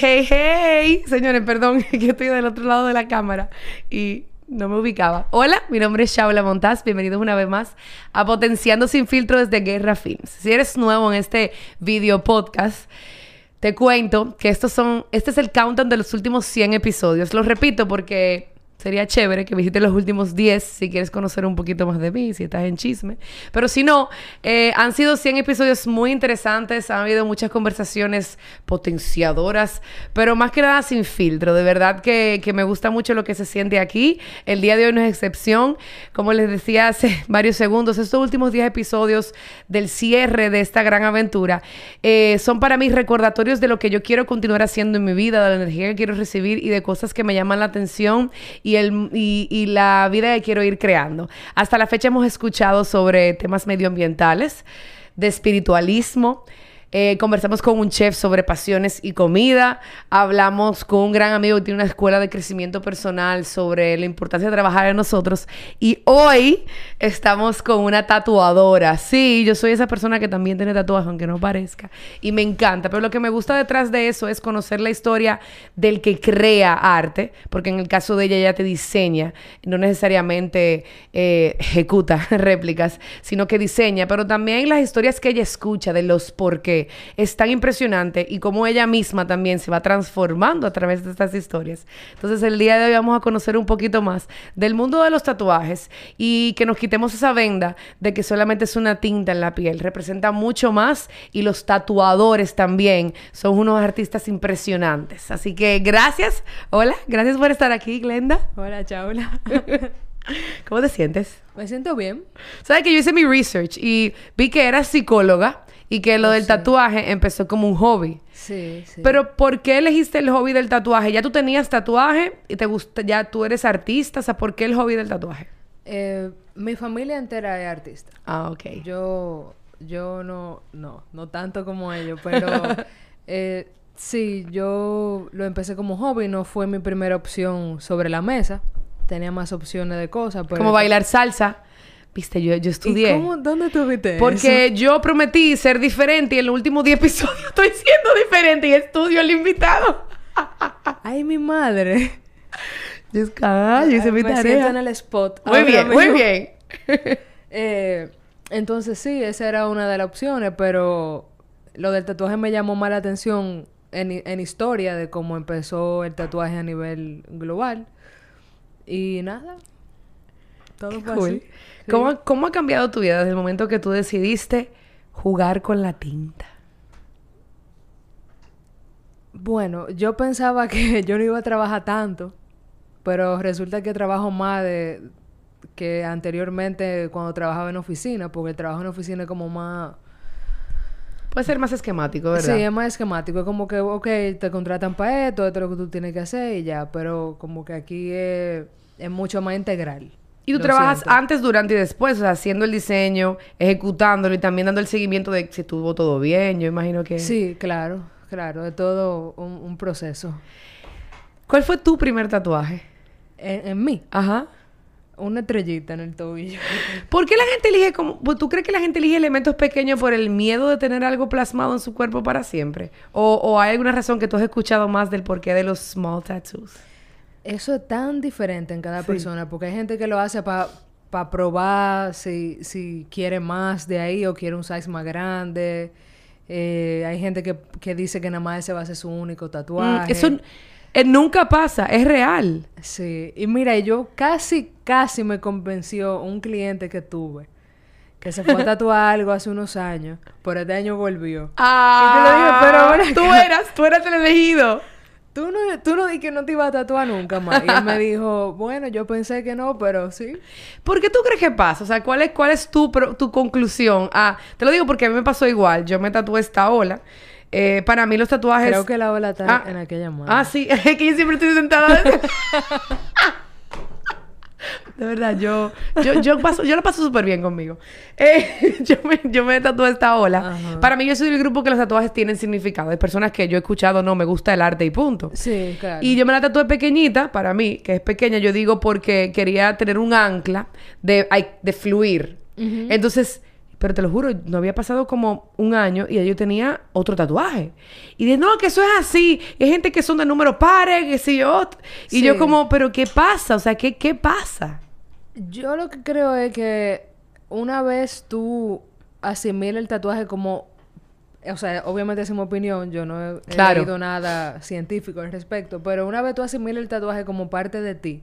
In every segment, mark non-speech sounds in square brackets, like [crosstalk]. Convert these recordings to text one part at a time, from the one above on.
hey, hey. Señores, perdón, [laughs] que estoy del otro lado de la cámara y no me ubicaba. Hola, mi nombre es Shaula Montaz. Bienvenidos una vez más a Potenciando Sin Filtro desde Guerra Films. Si eres nuevo en este video podcast, te cuento que estos son, este es el countdown de los últimos 100 episodios. Lo repito porque Sería chévere que visites los últimos 10 si quieres conocer un poquito más de mí, si estás en chisme. Pero si no, eh, han sido 100 episodios muy interesantes, han habido muchas conversaciones potenciadoras, pero más que nada sin filtro. De verdad que, que, me gusta mucho lo que se siente aquí. El día de hoy no es excepción. Como les decía hace [laughs] varios segundos, estos últimos 10 episodios del cierre de esta gran aventura eh, son para mí recordatorios de lo que yo quiero continuar haciendo en mi vida, de la energía que quiero recibir y de cosas que me llaman la atención el, y, la vida que quiero ir creando. Hasta la fecha hemos escuchado sobre temas medioambientales, de espiritualismo, eh, conversamos con un chef sobre pasiones y comida. Hablamos con un gran amigo que tiene una escuela de crecimiento personal sobre la importancia de trabajar en nosotros. Y hoy estamos con una tatuadora. Sí, yo soy esa persona que también tiene tatuajes, aunque no parezca. Y me encanta. Pero lo que me gusta detrás de eso es conocer la historia del que crea arte. Porque en el caso de ella, ella te diseña. No necesariamente eh, ejecuta [laughs] réplicas, sino que diseña. Pero también las historias que ella escucha de los por qué es tan impresionante y cómo ella misma también se va transformando a través de estas historias. Entonces el día de hoy vamos a conocer un poquito más del mundo de los tatuajes y que nos quitemos esa venda de que solamente es una tinta en la piel. Representa mucho más y los tatuadores también son unos artistas impresionantes. Así que gracias. Hola, gracias por estar aquí, Glenda. Hola, Chaula. [laughs] ¿Cómo te sientes? Me siento bien. Sabes que yo hice mi research y vi que eras psicóloga y que lo oh, del tatuaje empezó como un hobby. Sí, sí. Pero ¿por qué elegiste el hobby del tatuaje? ¿Ya tú tenías tatuaje y te gusta, ya tú eres artista? O sea, ¿por qué el hobby del tatuaje? Eh, mi familia entera es artista. Ah, ok. Yo, yo no, no, no tanto como ellos, pero [laughs] eh, sí, yo lo empecé como hobby, no fue mi primera opción sobre la mesa. Tenía más opciones de cosas. Pero como bailar salsa. Viste, yo, yo estudié. ¿Y cómo, ¿Dónde tuviste Porque yo prometí ser diferente y en los últimos 10 episodios [laughs] estoy siendo diferente y estudio al invitado. [laughs] Ay, mi madre. Jessica, yo hice mi me tarea. en el spot. Muy bien, muy bien. [laughs] eh, entonces sí, esa era una de las opciones, pero lo del tatuaje me llamó más la atención en, en historia de cómo empezó el tatuaje a nivel global. Y nada, todo fue así. ¿Cómo, ha cambiado tu vida desde el momento que tú decidiste jugar con la tinta? Bueno, yo pensaba que [laughs] yo no iba a trabajar tanto, pero resulta que trabajo más de que anteriormente cuando trabajaba en oficina, porque el trabajo en oficina es como más... Puede ser más esquemático, ¿verdad? Sí, es más esquemático. Es como que, ok, te contratan para esto, esto es lo que tú tienes que hacer y ya. Pero como que aquí es, es mucho más integral. Y tú trabajas antes, durante y después, o sea, haciendo el diseño, ejecutándolo y también dando el seguimiento de si estuvo todo bien, yo imagino que... Sí, claro, claro, es todo un, proceso. ¿Cuál fue tu primer tatuaje? En, mí. Ajá. Una estrellita en el tobillo. [laughs] ¿Por qué la gente elige como... Pues, ¿Tú crees que la gente elige elementos pequeños por el miedo de tener algo plasmado en su cuerpo para siempre? ¿O, o hay alguna razón que tú has escuchado más del porqué de los small tattoos? Eso es tan diferente en cada persona, porque hay gente que lo hace para probar si, si quiere más de ahí o quiere un size más grande. Eh, hay gente que, que, dice que nada más ese va a ser su único mm, tatuaje. eso eh, nunca pasa, es real. Sí, y mira, yo casi, casi me convenció un cliente que tuve que se fue a tatuar [laughs] algo hace unos años, por este año volvió. Ah, y dije, pero tú eras, tú eras el elegido tú no, tú no di que no te iba a tatuar nunca más. Y él me [laughs] dijo, bueno, yo pensé que no, pero sí. ¿Por qué tú crees que pasa? O sea, ¿cuál es, cuál es tu, tu conclusión? Ah, te lo digo porque a mí me pasó igual. Yo me tatué esta ola. Eh, para mí los tatuajes... Creo que la ola está ah, en aquella mano. Ah, sí. [laughs] Es que yo siempre estoy sentada... [laughs] De verdad, yo, yo, yo, paso, yo lo paso súper bien conmigo. [laughs] Eh, yo, me, yo me tatué esta ola. Para mí, yo soy del grupo que los tatuajes tienen significado. Hay personas que yo he escuchado, no, me gusta el arte y punto. Sí, claro. Y yo me la tatué pequeñita, para mí, que es pequeña, yo digo porque quería tener un ancla de, de fluir. Entonces, Pero te lo juro, no había pasado como un año y yo tenía otro tatuaje. Y de no, que eso es así. Y hay gente que son de números pares, que si yo. Y yo Sí. como, pero ¿qué pasa? O sea, ¿qué, qué pasa? Yo lo que creo es que una vez tú asimilas el tatuaje como... O sea, obviamente es mi opinión, yo no he, Claro. leído nada científico al respecto, pero una vez tú asimilas el tatuaje como parte de ti,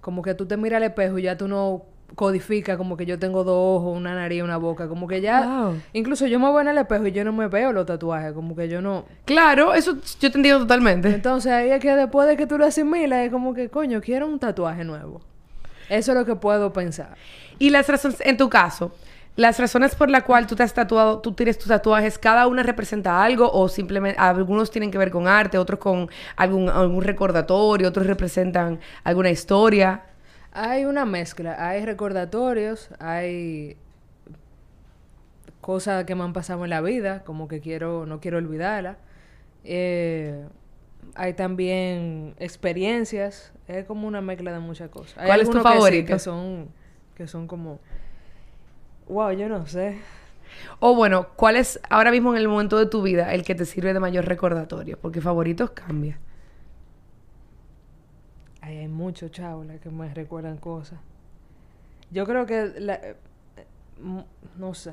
como que tú te miras al espejo y ya tú no codificas como que yo tengo dos ojos, una nariz, una boca, como que ya... Wow. Incluso yo me veo en el espejo y yo no me veo los tatuajes, como que yo no... Claro, eso yo te entiendo totalmente. Entonces ahí es que después de que tú lo asimilas es como que, coño, quiero un tatuaje nuevo. Eso es lo que puedo pensar. Y las razones, en tu caso, las razones por la cual tú te has tatuado, tú tienes tus tatuajes, cada una representa algo o simplemente algunos tienen que ver con arte, otros con algún, algún recordatorio, otros representan alguna historia. Hay una mezcla, hay recordatorios, hay cosas que me han pasado en la vida, como que quiero, no quiero olvidarla. Eh, hay también experiencias, es como una mezcla de muchas cosas. Hay ¿Cuál es tu algunos que sí, favorito? Que son, que son como, wow, yo no sé. O bueno, ¿cuál es ahora mismo en el momento de tu vida el que te sirve de mayor recordatorio? Porque favoritos cambia. Ay, hay muchos chavos que me recuerdan cosas. Yo creo que, la- eh, no sé.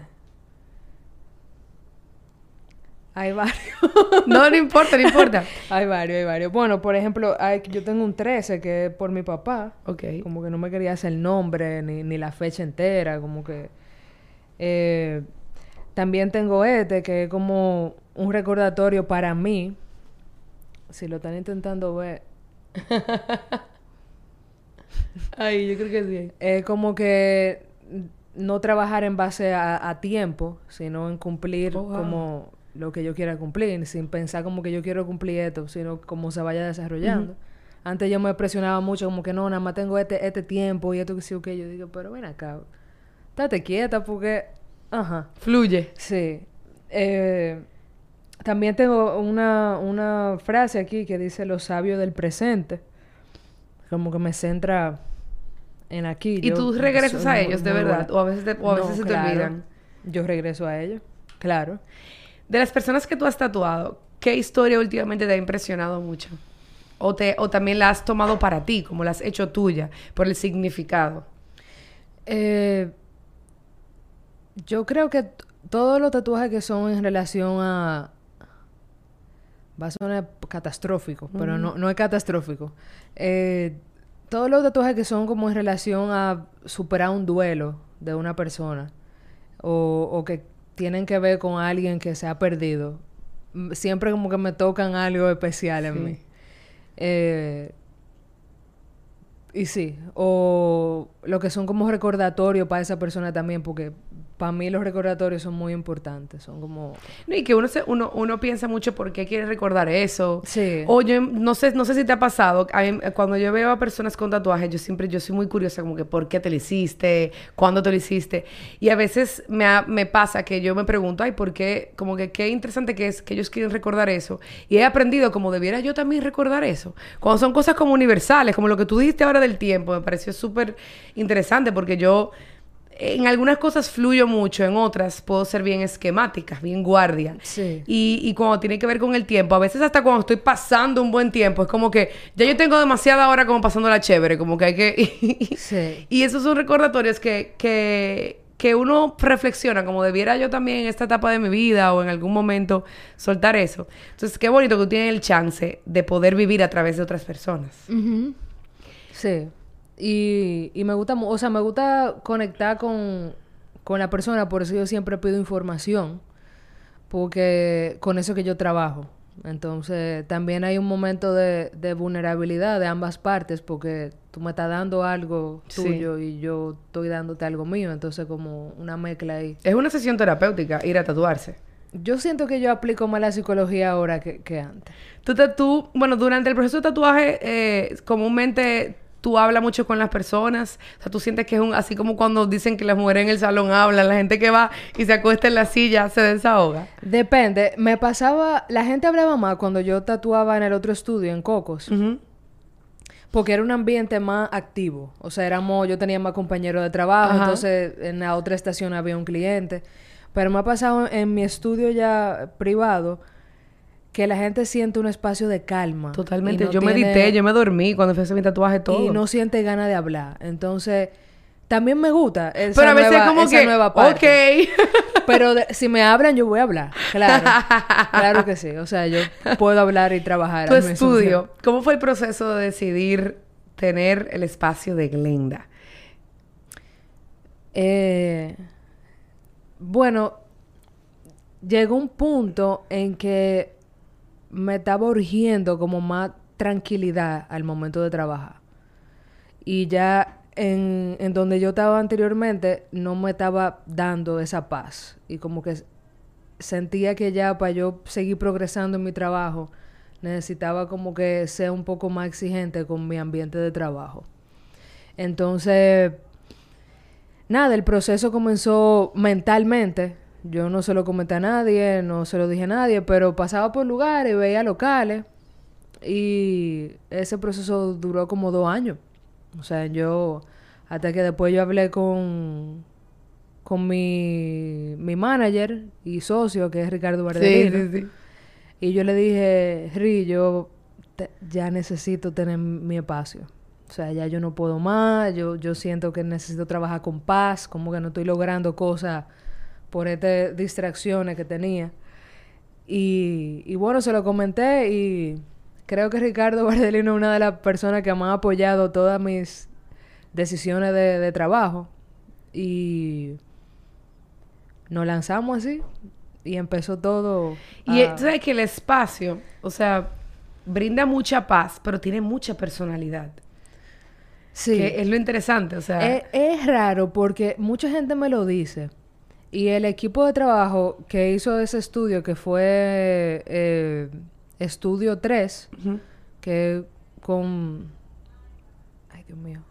Hay varios. [laughs] No, no importa, no importa. [laughs] hay varios, hay varios. Bueno, por ejemplo, hay, yo tengo un 13 que es por mi papá. Ok. Como que no me quería hacer el nombre ni, ni la fecha entera. Como que... eh, también tengo este que es como un recordatorio para mí. Si lo están intentando ver. [laughs] Ay, yo creo que sí. Es como que no trabajar en base a, a tiempo, sino en cumplir Oh, wow. como lo que yo quiera cumplir, sin pensar como que yo quiero cumplir esto, sino como se vaya desarrollando. Antes yo me presionaba mucho, como que no, nada más tengo este, este tiempo y esto que sí o que yo digo, pero ven acá, estate quieta porque, ajá, Fluye. sí. Eh, también tengo una, una frase aquí que dice los sabios del presente, como que me centra en aquí. ¿Y Yo tú regresas a muy- ellos de verdad? ¿O a veces, te- o a No, veces se te claro. olvidan? Yo regreso a ellos, claro. De las personas que tú has tatuado, ¿qué historia últimamente te ha impresionado mucho? O, te, o también la has tomado para ti, como la has hecho tuya, por el significado. Eh, yo creo que todos los tatuajes que son en relación a... Va a sonar catastrófico, pero no, no es catastrófico. Eh, todos los tatuajes que son como en relación a superar un duelo de una persona o, o que tienen que ver con alguien que se ha perdido, siempre como que me tocan algo especial en Sí. mí. Eh, y sí, o lo que son como recordatorios para esa persona también, porque para mí los recordatorios son muy importantes, son como... No, y que uno, se, uno, uno piensa mucho por qué quiere recordar eso. Sí. O yo no sé, no sé si te ha pasado, a mí, cuando yo veo a personas con tatuajes, yo siempre, yo soy muy curiosa como que por qué te lo hiciste, cuándo te lo hiciste. Y a veces me, ha- me pasa que yo me pregunto, ay, ¿por qué? Como que qué interesante que es que ellos quieren recordar eso. Y he aprendido como debiera yo también recordar eso. Cuando son cosas como universales, como lo que tú dijiste ahora del tiempo, me pareció súper interesante porque yo en algunas cosas fluyo mucho, en otras puedo ser bien esquemática, bien guardia. Sí. Y, y cuando tiene que ver con el tiempo, a veces hasta cuando estoy pasando un buen tiempo, es como que ya yo tengo demasiada hora como pasando la chévere, como que hay que... [laughs] Sí. y esos son recordatorios que, que, que uno reflexiona, como debiera yo también en esta etapa de mi vida o en algún momento soltar eso. Entonces, qué bonito que tú tienes el chance de poder vivir a través de otras personas. Sí. Y, y me gusta, o sea, me gusta conectar con, con la persona, por eso yo siempre pido información, porque con eso que yo trabajo. Entonces, también hay un momento de, de vulnerabilidad de ambas partes, porque tú me estás dando algo Sí. tuyo y yo estoy dándote algo mío, entonces como una mezcla ahí. Es una sesión terapéutica ir a tatuarse. Yo siento que yo aplico más la psicología ahora que, que antes. Tú, te- tú, bueno, durante el proceso de tatuaje, eh, comúnmente tú hablas mucho con las personas. O sea, tú sientes que es un, así como cuando dicen que las mujeres en el salón hablan, la gente que va y se acuesta en la silla se desahoga. Depende, me pasaba, la gente hablaba más cuando yo tatuaba en el otro estudio, en Cocos. Porque era un ambiente más activo. O sea, éramos, yo tenía más compañeros de trabajo, Ajá. entonces en la otra estación había un cliente. Pero me ha pasado en mi estudio ya privado que la gente siente un espacio de calma. Totalmente. no yo tiene- medité, yo me dormí cuando fui a hacer mi tatuaje todo. Y no siente ganas de hablar. Entonces, también me gusta esa Pero a veces nueva, como esa que, nueva parte. ok. [laughs] Pero de- si me hablan, yo voy a hablar. Claro. claro que sí. O sea, yo puedo hablar y trabajar. tu estudio. ¿cómo fue el proceso de decidir tener el espacio de Glenda? Eh, bueno, llegó un punto en que me estaba urgiendo como más tranquilidad al momento de trabajar. Y ya en, en donde yo estaba anteriormente no me estaba dando esa paz. Y como que sentía que ya para yo seguir progresando en mi trabajo necesitaba como que ser un poco más exigente con mi ambiente de trabajo. Entonces, nada, el proceso comenzó mentalmente. Yo no se lo comenté a nadie, no se lo dije a nadie, pero pasaba por lugares, veía locales y ese proceso duró como dos años. O sea, yo, hasta que después yo hablé con, con mi, mi manager y socio, que es Ricardo Bardelino. sí. Y yo le dije, Ri, yo te- ya necesito tener mi espacio. O sea, ya yo no puedo más, yo, yo siento que necesito trabajar con paz, como que no estoy logrando cosas por estas distracciones que tenía. Y, y bueno, se lo comenté y creo que Ricardo [laughs] Bardelino es una de las personas que me ha apoyado todas mis decisiones de, de trabajo. Y nos lanzamos así y empezó todo. Y a- sabes que el espacio, o sea, brinda mucha paz, pero tiene mucha personalidad. Sí. Que es lo interesante, o sea... Es, es raro porque mucha gente me lo dice. Y el equipo de trabajo que hizo ese estudio, que fue eh, Estudio 3, ujú. que con... Ay, Dios mío.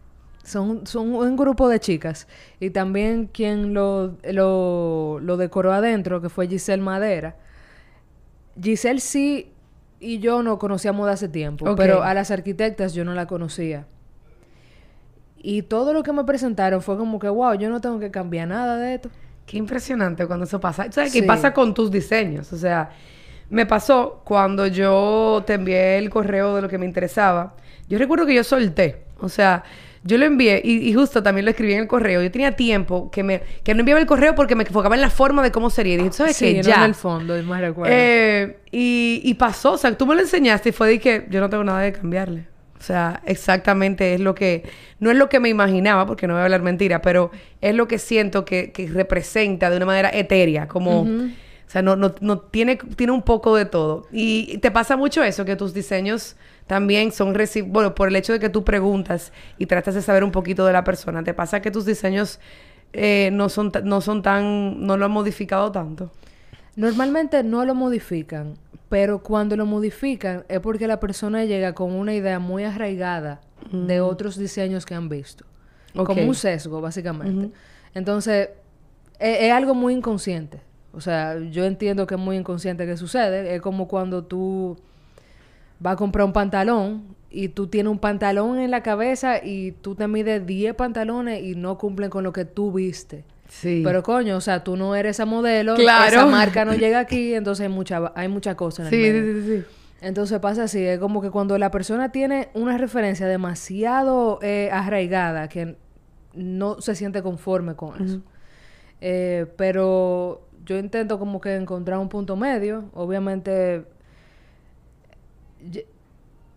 Son, son un grupo de chicas. Y también quien lo, lo, lo decoró adentro, que fue Giselle Madera. Giselle sí y yo no conocíamos de hace tiempo, pero a las arquitectas yo no la conocía. Y todo lo que me presentaron fue como que, wow, yo no tengo que cambiar nada de esto. Qué impresionante cuando eso pasa. Que Sí. pasa con tus diseños. O sea, me pasó cuando yo te envié el correo de lo que me interesaba. Yo recuerdo que yo solté. O sea, yo lo envié y, y justo también lo escribí en el correo. Yo tenía tiempo que me que no enviaba el correo porque me enfocaba en la forma de cómo sería. Y dije, ¿tú ¿sabes sí, qué? Ya. en el fondo, me recuerdo. Eh, y, y pasó, o sea, tú me lo enseñaste y fue de que yo no tengo nada de cambiarle. O sea, exactamente es lo que, no es lo que me imaginaba, porque no voy a hablar mentira, pero es lo que siento que, que representa de una manera etérea, como, o sea, no, no, no tiene, tiene un poco de todo. Y te pasa mucho eso, que tus diseños también son, reci- bueno, por el hecho de que tú preguntas y tratas de saber un poquito de la persona, te pasa que tus diseños eh, no, son, no son tan, no lo han modificado tanto. Normalmente no lo modifican, pero cuando lo modifican es porque la persona llega con una idea muy arraigada de otros diseños que han visto. Como un sesgo, básicamente. Entonces, es, es algo muy inconsciente. O sea, yo entiendo que es muy inconsciente que sucede. Es como cuando tú vas a comprar un pantalón y tú tienes un pantalón en la cabeza y tú te mides 10 pantalones y no cumplen con lo que tú viste. Sí. Pero coño, o sea, tú no eres esa modelo, Claro. esa marca no llega aquí, entonces hay mucha, hay mucha cosa en el Sí, medio. sí, sí, sí. Entonces pasa así, es como que cuando la persona tiene una referencia demasiado eh, arraigada que no se siente conforme con eso. Eh, pero yo intento como que encontrar un punto medio. Obviamente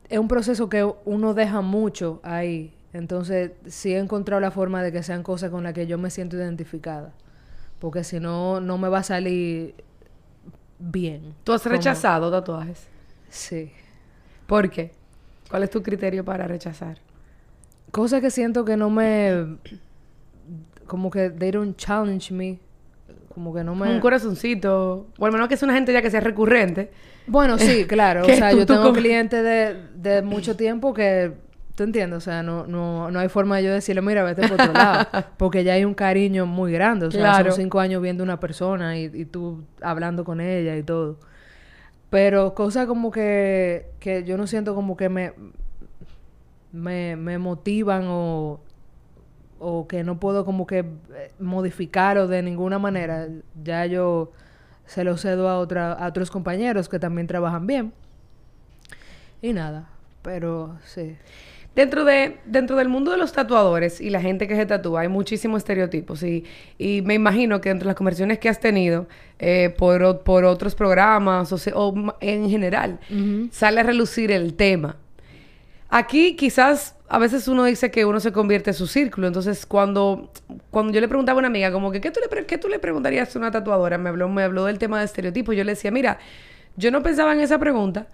es un proceso que uno deja mucho ahí. Entonces sí he encontrado la forma de que sean cosas con las que yo me siento identificada. Porque si no, no me va a salir bien. ¿Tú has Como- rechazado tatuajes? Sí. ¿Por qué? ¿Cuál es tu criterio para rechazar? Cosas que siento que no me... Como que they don't challenge me. Como que no me... Un corazoncito. O al menos que es una gente ya que sea recurrente. Bueno, sí, [laughs] claro. O sea, tú- yo tú tengo clientes de, de mucho tiempo que... ¿Tú entiendes? O sea, no, no, no hay forma de yo decirle, mira, vete por otro lado. [laughs] Porque ya hay un cariño muy grande. O sea, Claro. son cinco años viendo una persona y, y tú hablando con ella y todo. Pero cosas como que... Que yo no siento como que me... me, me motivan o, o que no puedo como que eh, modificarlo de ninguna manera, ya yo se lo cedo a, otra, a otros compañeros que también trabajan bien. Y nada, pero sí. Dentro, de, dentro del mundo de los tatuadores y la gente que se tatúa hay muchísimos estereotipos y, y me imagino que entre las conversaciones que has tenido eh, por, por otros programas o, se- o ma- en general sale a relucir el tema. Aquí quizás a veces uno dice que uno se convierte en su círculo. Entonces, cuando, cuando yo le preguntaba a una amiga, como que, ¿qué tú le, qué tú le preguntarías a una tatuadora? Me habló, me habló del tema de estereotipos. Yo le decía, mira, yo no pensaba en esa pregunta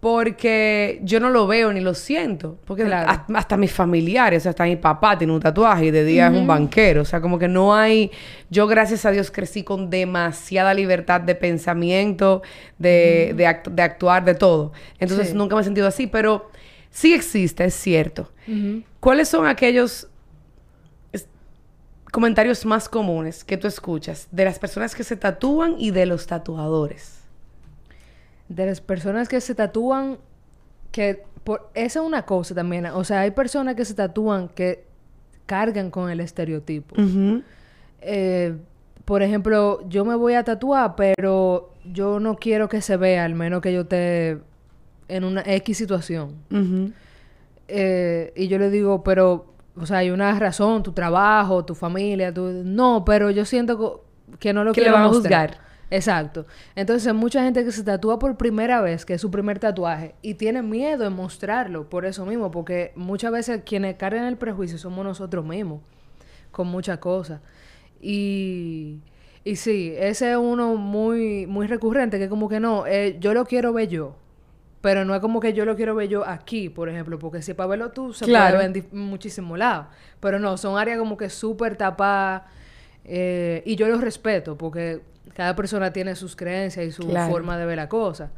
porque yo no lo veo ni lo siento. Porque Claro. hasta, hasta mis familiares, hasta mi papá tiene un tatuaje y de día es un banquero. O sea, como que no hay... Yo, gracias a Dios, crecí con demasiada libertad de pensamiento, de, de, act- de actuar, de todo. Entonces, Sí. nunca me he sentido así, pero sí existe, es cierto. ¿Cuáles son aquellos comentarios más comunes que tú escuchas de las personas que se tatúan y de los tatuadores? De las personas que se tatúan, que por, esa es una cosa también. O sea, hay personas que se tatúan que cargan con el estereotipo. Eh, por ejemplo, yo me voy a tatuar, pero yo no quiero que se vea, al menos que yo esté en una X situación. Eh, y yo le digo, pero, o sea, hay una razón, tu trabajo, tu familia, tu... No, pero yo siento que no lo Que le quiero van a juzgar. Exacto. Entonces, mucha gente que se tatúa por primera vez, que es su primer tatuaje, y tiene miedo de mostrarlo por eso mismo, porque muchas veces quienes cargan el prejuicio somos nosotros mismos, con muchas cosas. Y, y sí, ese es uno muy, muy recurrente, que como que no, eh, yo lo quiero ver yo. Pero no es como que yo lo quiero ver yo aquí, por ejemplo, porque si para verlo tú se Claro. puede ver en muchísimos lados. Pero no, son áreas como que súper tapadas. eh, y yo los respeto, porque cada persona tiene sus creencias y su Claro. forma de ver la cosa.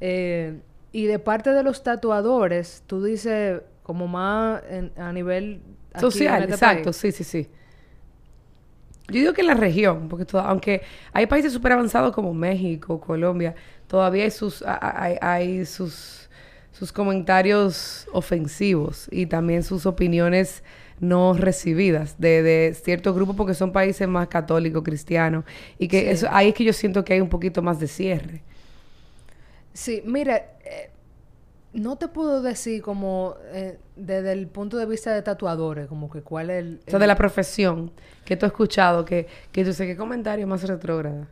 Eh, y de parte de los tatuadores, tú dices como más en- a nivel Social, este exacto, país. sí, sí, sí. Yo digo que en la región, porque toda- aunque hay países súper avanzados como México, Colombia, todavía hay sus, hay sus, sus comentarios ofensivos y también sus opiniones no recibidas de, de ciertos grupos porque son países más católicos, cristianos, y que Sí. eso, ahí es que yo siento que hay un poquito más de cierre. Sí, mira, eh, no te puedo decir como eh, desde el punto de vista de tatuadores, como que cuál es el... O sea, de la profesión que tú has escuchado, que, que tú sé qué comentario más retrógrado.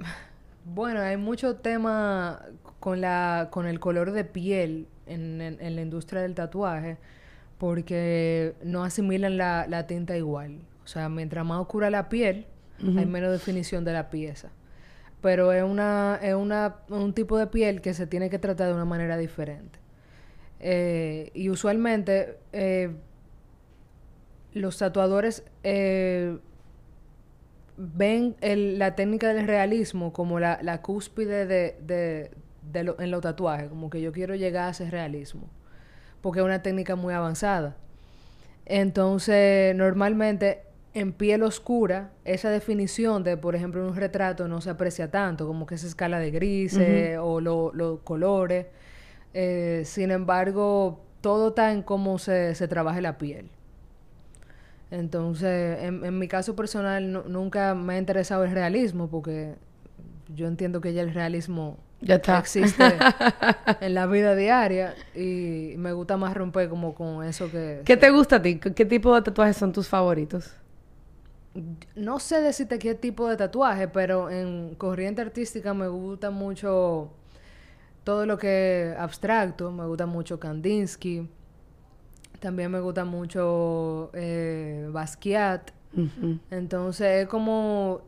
[sighs] Bueno, hay mucho tema con la con el color de piel en, en- en la industria del tatuaje porque no asimilan la, la tinta igual. O sea, mientras más oscura la piel, hay menos definición de la pieza. Pero es una es una un tipo de piel que se tiene que tratar de una manera diferente. Eh, y usualmente eh, los tatuadores eh, ven el- la técnica del realismo como la, la cúspide de, de- de lo- en los tatuajes, como que yo quiero llegar a ese realismo, porque es una técnica muy avanzada. Entonces, normalmente en piel oscura, esa definición de, por ejemplo, un retrato no se aprecia tanto, como que esa escala de grises o lo- los colores. Eh, sin embargo, todo está en cómo se, se trabaja la piel. Entonces, en, en mi caso personal, nu- nunca me ha interesado el realismo porque yo entiendo que ya el realismo Ya está. existe [laughs] en la vida diaria y me gusta más romper como con eso que... ¿Qué te gusta a ti? ¿Qué tipo de tatuajes son tus favoritos? No sé decirte qué tipo de tatuaje, pero en corriente artística me gusta mucho todo lo que es abstracto. Me gusta mucho Kandinsky. También me gusta mucho eh, Basquiat. Entonces es como,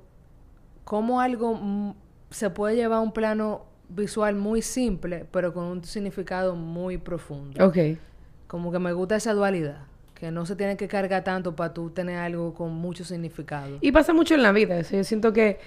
como algo se puede llevar a un plano visual muy simple, pero con un significado muy profundo. Ok. Como que me gusta esa dualidad, que no se tiene que cargar tanto para tú tener algo con mucho significado. Y pasa mucho en la vida. eso. Yo siento que,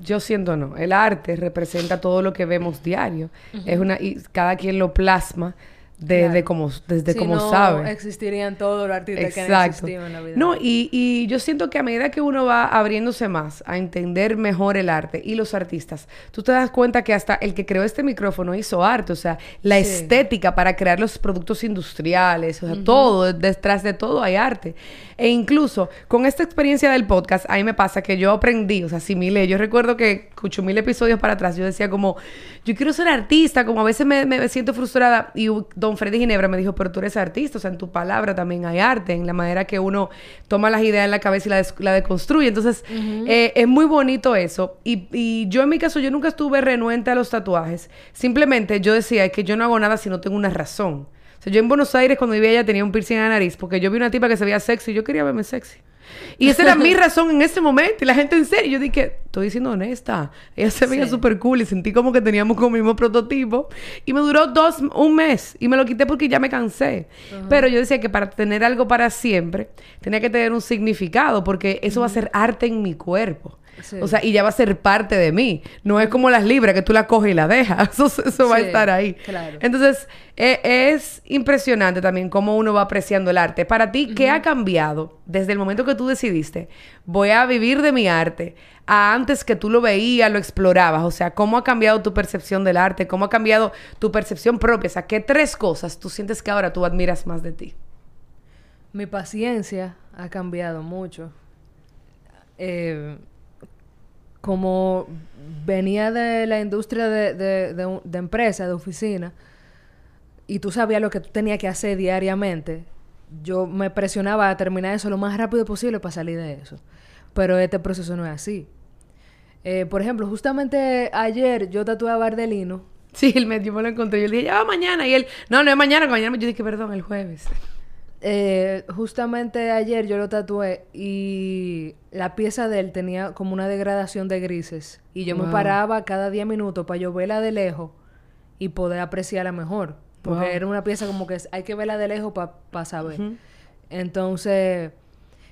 yo siento no, el arte representa todo lo que vemos diario. Es una, y cada quien lo plasma de, Claro. de como, desde Si como no, sabe. existirían todos los artistas que han Exacto. existido en la vida. No, y, y yo siento que a medida que uno va abriéndose más a entender mejor el arte y los artistas, tú te das cuenta que hasta el que creó este micrófono hizo arte, o sea, la Sí. estética para crear los productos industriales, o sea, todo, detrás de todo hay arte. E incluso con esta experiencia del podcast, a mí me pasa que yo aprendí, o sea, asimilé. Yo recuerdo que ocho mil episodios para atrás, yo decía como, yo quiero ser artista, como a veces me, me siento frustrada. Y don Freddy Ginebra me dijo, pero tú eres artista, o sea, en tu palabra también hay arte, en la manera que uno toma las ideas en la cabeza y la, des- la deconstruye. Entonces, eh, es muy bonito eso. Y, y yo en mi caso, yo nunca estuve renuente a los tatuajes. Simplemente yo decía, es que yo no hago nada si no tengo una razón. O sea, yo en Buenos Aires, cuando vivía allá, tenía un piercing en la nariz, porque yo vi una tipa que se veía sexy y yo quería verme sexy. Y esa era mi [laughs] razón en ese momento. Y la gente en serio, yo dije, estoy siendo honesta. Ella se veía Sí. súper cool y sentí como que teníamos como el mismo prototipo. Y me duró dos, un mes. Y me lo quité porque ya me cansé. Pero yo decía que para tener algo para siempre, tenía que tener un significado, porque eso va a ser arte en mi cuerpo. Sí. O sea, y ya va a ser parte de mí. No es como las libras que tú la coges y la dejas. [laughs] Eso, eso va a estar ahí. claro. Entonces, e- es impresionante también cómo uno va apreciando el arte. Para ti, ¿qué ha cambiado desde el momento que tú decidiste, voy a vivir de mi arte, a antes que tú lo veías, lo explorabas? O sea, ¿cómo ha cambiado tu percepción del arte? ¿Cómo ha cambiado tu percepción propia? O sea, ¿qué tres cosas tú sientes que ahora tú admiras más de ti? Mi paciencia ha cambiado mucho. Eh, como venía de la industria de, de, de empresa, de oficina, y tú sabías lo que tú tenías que hacer diariamente, yo me presionaba a terminar eso lo más rápido posible para salir de eso. Pero este proceso no es así. Eh, por ejemplo, justamente ayer yo tatué a Bardelino. Sí, él me, yo me lo encontré. Yo le dije, ya va mañana. Y él, no, no es mañana, mañana. Yo dije, perdón, el jueves. Eh, justamente ayer yo lo tatué y la pieza de él tenía como una degradación de grises. Y yo me paraba cada 10 minutos para yo verla de lejos y poder apreciarla mejor. Porque Wow. era una pieza como que hay que verla de lejos para saber. Ujú. Entonces,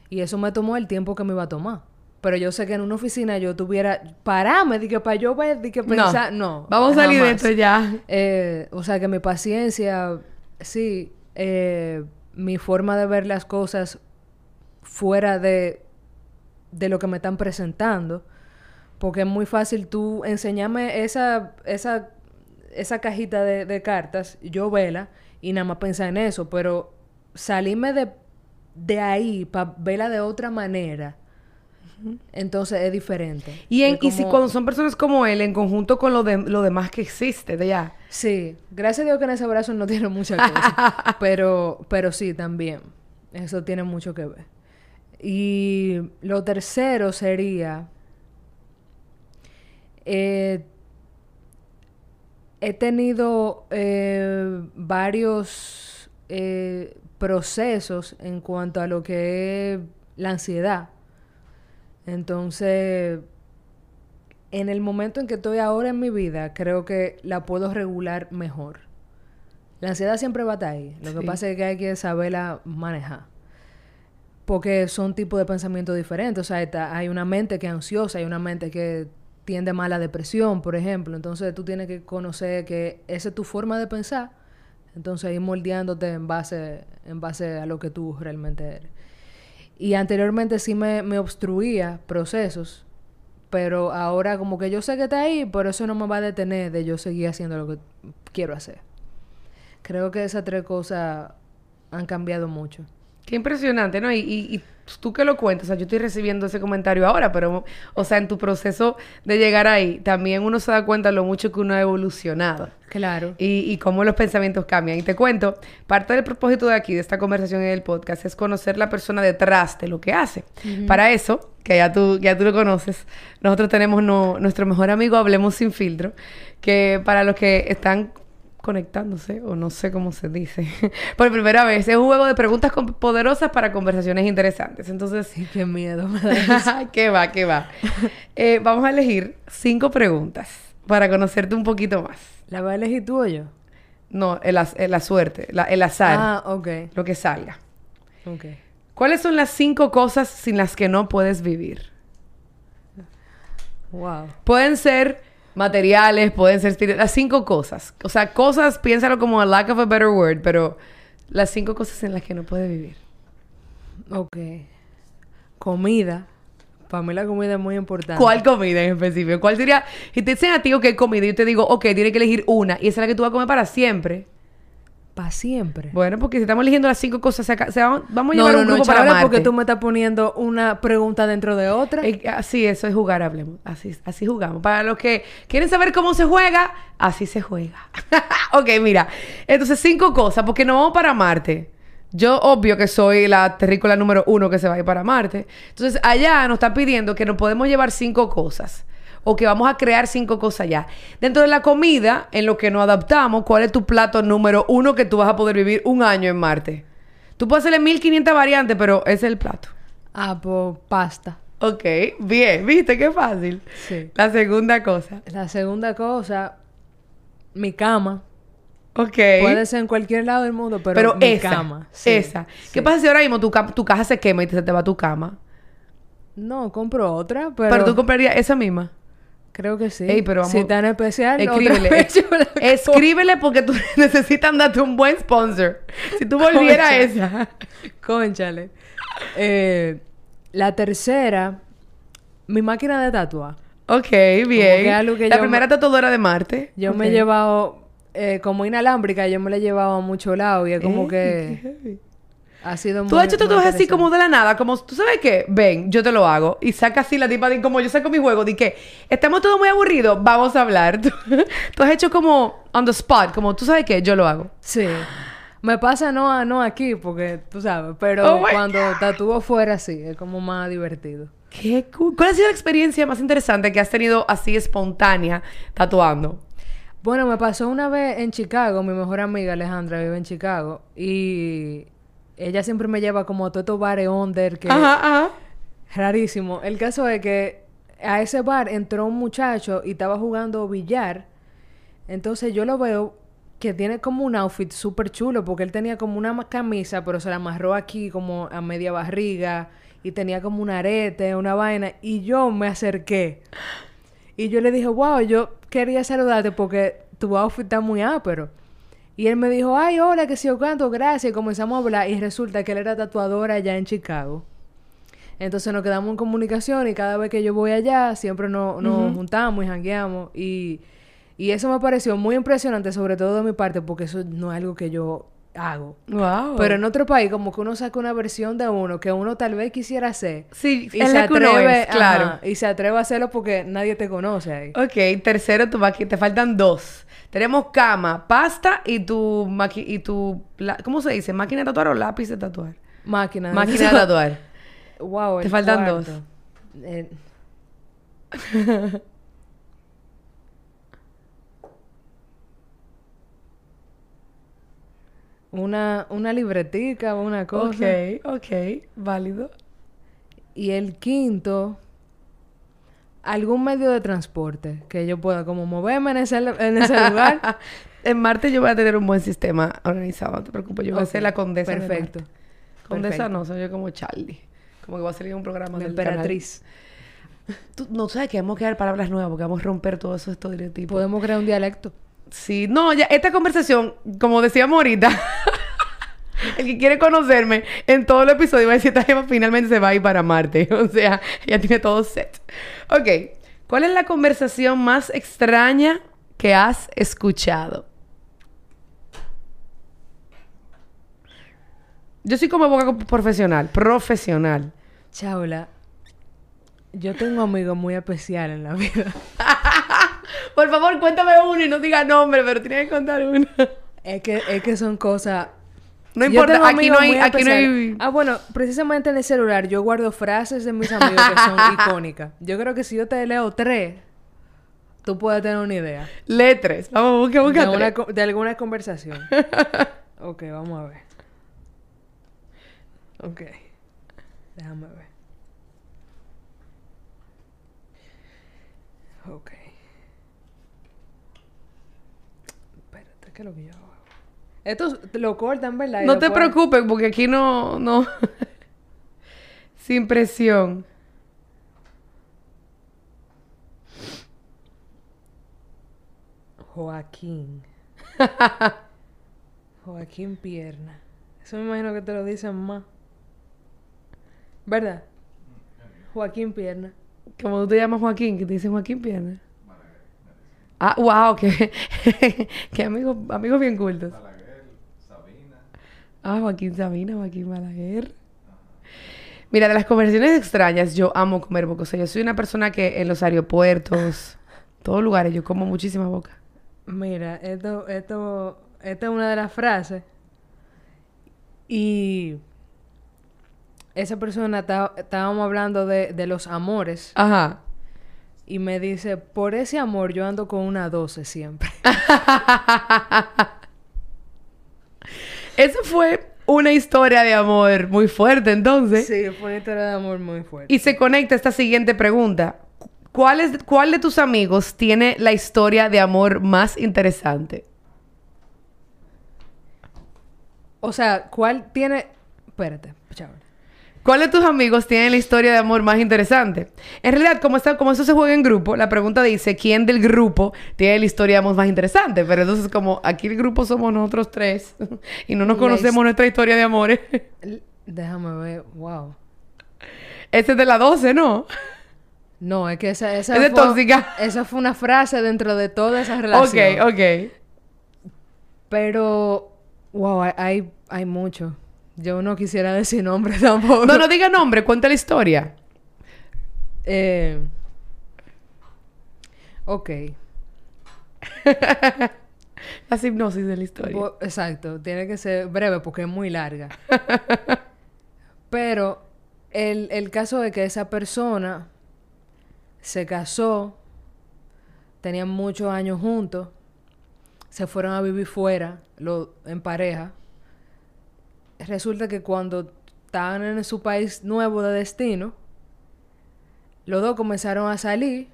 y eso me tomó el tiempo que me iba a tomar. Pero yo sé que en una oficina yo tuviera... Parame, di que para yo ver, di que pensar... No. Vamos a salir de esto ya. Eh, o sea que mi paciencia, sí, eh, mi forma de ver las cosas fuera de, de lo que me están presentando, porque es muy fácil tú enseñarme esa, esa, esa cajita de, de cartas, yo vela y nada más pensar en eso, pero salirme de, de ahí para verla de otra manera, entonces es diferente. Y, en, y si cuando son personas como él, en conjunto con lo, de, lo demás que existe de ya. Sí, gracias a Dios que en ese brazo no tiene muchas cosas. [laughs] pero, pero sí, también. Eso tiene mucho que ver. Y lo tercero sería. eh, he tenido eh, varios eh, procesos en cuanto a lo que es la ansiedad. Entonces, en el momento en que estoy ahora en mi vida, creo que la puedo regular mejor. La ansiedad siempre va a estar ahí. Lo Sí. que pasa es que hay que saberla manejar. Porque son tipos de pensamientos diferentes. O sea, está- hay una mente que es ansiosa, hay una mente que tiende más a la depresión, por ejemplo. Entonces tú tienes que conocer que esa es tu forma de pensar. Entonces ir moldeándote en base, en base a lo que tú realmente eres. Y anteriormente sí me, me obstruía procesos, pero ahora como que yo sé que está ahí, pero eso no me va a detener de yo seguir haciendo lo que quiero hacer. Creo que esas tres cosas han cambiado mucho. Qué impresionante, ¿no? Y, y- y tú que lo cuentas, o sea, yo estoy recibiendo ese comentario ahora, pero, o sea, en tu proceso de llegar ahí, también uno se da cuenta lo mucho que uno ha evolucionado. Claro. Y, y cómo los pensamientos cambian. Y te cuento, parte del propósito de aquí, de esta conversación en el podcast, es conocer la persona detrás de lo que hace. Para eso, que ya tú, ya tú lo conoces, nosotros tenemos no- nuestro mejor amigo Hablemos Sin Filtro, que para los que están conectándose, o no sé cómo se dice, [laughs] por primera vez, es un juego de preguntas poderosas para conversaciones interesantes. Entonces, Sí, qué miedo. [laughs] ¿Qué va? ¿Qué va? Eh, vamos a elegir cinco preguntas para conocerte un poquito más. ¿La vas a elegir tú o yo? No, el az- la suerte, la- el azar, Ah, ok. lo que salga. Ok. ¿Cuáles son las cinco cosas sin las que no puedes vivir? Wow. Pueden ser materiales, pueden ser las cinco cosas. O sea, cosas, piénsalo como a lack of a better word, pero las cinco cosas en las que no puedes vivir. Ok. Comida. Para mí la comida es muy importante. ¿Cuál comida en específico? ¿Cuál sería? Si te dicen a ti, ok, comida, y yo te digo, ok, tienes que elegir una, y esa es la que tú vas a comer para siempre. Para siempre. Bueno, porque si estamos eligiendo las cinco cosas, se se va- vamos a no, llevar no, un no, grupo para Marte. porque tú me estás poniendo una pregunta dentro de otra. Eh, así, eso es jugar, hablemos. Así, así jugamos. Para los que quieren saber cómo se juega, así se juega. [laughs] ok, mira. Entonces, cinco cosas, porque nos vamos para Marte. Yo, obvio que soy la terrícola número uno que se va a ir para Marte. Entonces, allá nos está pidiendo que nos podemos llevar cinco cosas. O que vamos a crear cinco cosas allá. Dentro de la comida, en lo que nos adaptamos, ¿cuál es tu plato número uno que tú vas a poder vivir un año en Marte? Tú puedes hacerle 1500 variantes, pero ese es el plato. Ah, pues pasta. Ok, bien, ¿viste? Qué fácil. Sí. La segunda cosa. La segunda cosa, mi cama. Ok. Puede ser en cualquier lado del mundo, pero, pero mi esa. cama. sí, esa. sí. ¿Qué pasa si ahora mismo tu, tu caja se quema y te- se te va tu cama? No, compro otra, pero... Pero, tú comprarías esa misma. Creo que sí. Ey, pero vamos- Si tan especial, Escríbele. Escríbele porque tú [laughs] necesitas darte un buen sponsor. Si tú volvieras a esa. Cónchale. Eh, la tercera, mi máquina de tatuar. Ok, bien. que la primera tatuadora de Marte. Yo me he llevado, eh, como inalámbrica, yo me la he llevado a mucho lado y es como que. Ha sido Tú has hecho tatuajes así como de la nada, como tú sabes qué, ven, yo te lo hago. Y saca así la tipa de como yo saco mi juego, de que estamos todos muy aburridos, vamos a hablar. [laughs] Tú, tú has hecho como on the spot, como tú sabes qué, yo lo hago. Sí. Me pasa no, no aquí, porque tú sabes, pero Oh cuando tatúo fuera sí, es como más divertido. Qué cool. ¿Cuál ha sido la experiencia más interesante que has tenido así espontánea tatuando? Bueno, me pasó una vez en Chicago, mi mejor amiga Alejandra vive en Chicago y ella siempre me lleva como a todos estos bares under que Ajá, ajá. rarísimo. El caso es que a ese bar entró un muchacho y estaba jugando billar. Entonces yo lo veo que tiene como un outfit súper chulo porque él tenía como una camisa, pero se la amarró aquí como a media barriga y tenía como un arete, una vaina y yo me acerqué. Y yo le dije, wow, yo quería saludarte porque tu outfit está muy ápero. Y él me dijo, ay, hola, que si yo canto, gracias. Y comenzamos a hablar y resulta que él era tatuador allá en Chicago. Entonces nos quedamos en comunicación y cada vez que yo voy allá siempre nos, nos juntamos y jangueamos. Y, y eso me pareció muy impresionante, sobre todo de mi parte, porque eso no es algo que yo hago. Wow. Pero en otro país, como que uno saca una versión de uno que uno tal vez quisiera hacer. Sí, y es se atreve, es, claro. ajá, y se atreve a hacerlo porque nadie te conoce ahí. Ok, tercero, tu maqui- te faltan dos. Tenemos cama, pasta y tu maqui- y tu la- ¿cómo se dice? ¿Máquina de tatuar o lápiz de tatuar? Máquina. de Máquina de tatuar. Wow, Te faltan cuarto. dos. Eh, [laughs] una, una libretica o una cosa. Ok, ok, válido. Y el quinto, algún medio de transporte que yo pueda como moverme en ese, en ese lugar. [laughs] en Marte yo voy a tener un buen sistema organizado, no te preocupes, yo voy a ser la condesa. de Perfecto. Marte. Condesa perfecto. no, soy yo como Charlie. Como que voy a salir un programa canal. emperatriz. [laughs] Tú no sabes que vamos a crear palabras nuevas porque vamos a romper todos esos estereotipos. Podemos crear un dialecto. Sí, no, ya esta conversación, como decíamos ahorita, [laughs] el que quiere conocerme en todo el episodio va a decir, esta jeva finalmente se va a ir para Marte. [laughs] O sea, ya tiene todo set. Ok, ¿cuál es la conversación más extraña que has escuchado? Yo soy como abogado profesional, profesional. Chaula, yo tengo amigos muy especiales en la vida. [laughs] Por favor, cuéntame uno y no diga nombre, pero tienes que contar uno. Es que, es que son cosas... No importa, aquí no hay, muy aquí no hay... especiales. Ah, bueno, precisamente en el celular yo guardo frases de mis amigos que son [laughs] icónicas. Yo creo que si yo te leo tres, tú puedes tener una idea. Lee tres. Vamos, busca, busca De, tres. alguna conversación. [laughs] ok, vamos a ver. Ok. Déjame ver. Ok. Espérate, ¿qué es lo que yo hago? Esto lo cortan, ¿verdad? Y No te preocupes, porque aquí no, no. [laughs] Sin presión. Joaquín. [laughs] Joaquín Pierna. Eso me imagino que te lo dicen más. ¿Verdad? Joaquín Pierna. Como tú te llamas Joaquín, que te dicen Joaquín Pierna. Ah, wow, que, [laughs] que amigos, amigos bien cultos. Ah, Joaquín Sabina, Joaquín Balaguer. Mira, de las conversaciones extrañas, yo amo comer boca. O sea, yo soy una persona que en los aeropuertos, [laughs] todos lugares, yo como muchísima boca. Mira, esto, esto, esta es una de las frases. Y esa persona está- estábamos hablando de, de los amores. Ajá. Y me dice, por ese amor yo ando con una 12 siempre. [laughs] Esa fue una historia de amor muy fuerte, entonces. Sí, fue una historia de amor muy fuerte. Y se conecta esta siguiente pregunta. ¿Cuál, es, ¿Cuál de tus amigos tiene la historia de amor más interesante? O sea, ¿cuál tiene...? Espérate, chaval. ¿Cuál de tus amigos tiene la historia de amor más interesante? En realidad, como, está, como esto se juega en grupo, la pregunta dice quién del grupo tiene la historia de amor más interesante. Pero entonces, como aquí el grupo somos nosotros tres [laughs] y no nos conocemos his- nuestra historia de amores, Déjame ver, wow. este es de la 12, ¿no? No, es que esa, esa Es de fue, tóxica. Esa fue una frase dentro de toda esa relación. Ok, ok. Pero, wow, hay, hay mucho. Yo no quisiera decir nombre [laughs] tampoco. No, no diga nombre, cuenta la historia. Eh, ok. [laughs] La hipnosis de la historia. Bo- Exacto, tiene que ser breve porque es muy larga. [laughs] Pero el, el caso es que esa persona se casó, tenían muchos años juntos, se fueron a vivir fuera, lo, en pareja. Resulta que cuando estaban en su país nuevo de destino, los dos comenzaron a salir,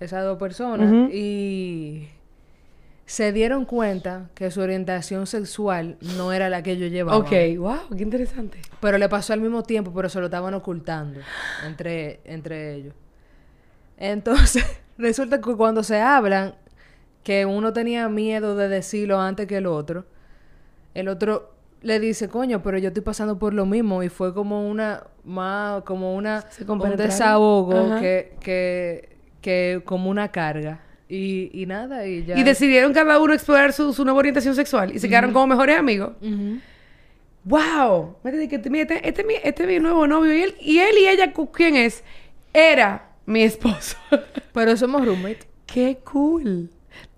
esas dos personas, y se dieron cuenta que su orientación sexual no era la que ellos llevaban. Ok, wow, qué interesante. Pero le pasó al mismo tiempo, pero se lo estaban ocultando entre, entre ellos. Entonces, [laughs] resulta que cuando se hablan, que uno tenía miedo de decirlo antes que el otro, el otro le dice, coño, pero yo estoy pasando por lo mismo. Y fue como una, más, como una, un desahogo que, que, que como una carga. Y, y nada, y ya. Y decidieron cada uno explorar su, su nueva orientación sexual y se quedaron como mejores amigos. ¡Wow! Dice que este, mira, este, este, es mi- este es mi nuevo novio. Y él y, él y ella, ¿quién es? Era mi esposo. Pero somos roommates. [laughs] ¡Qué cool!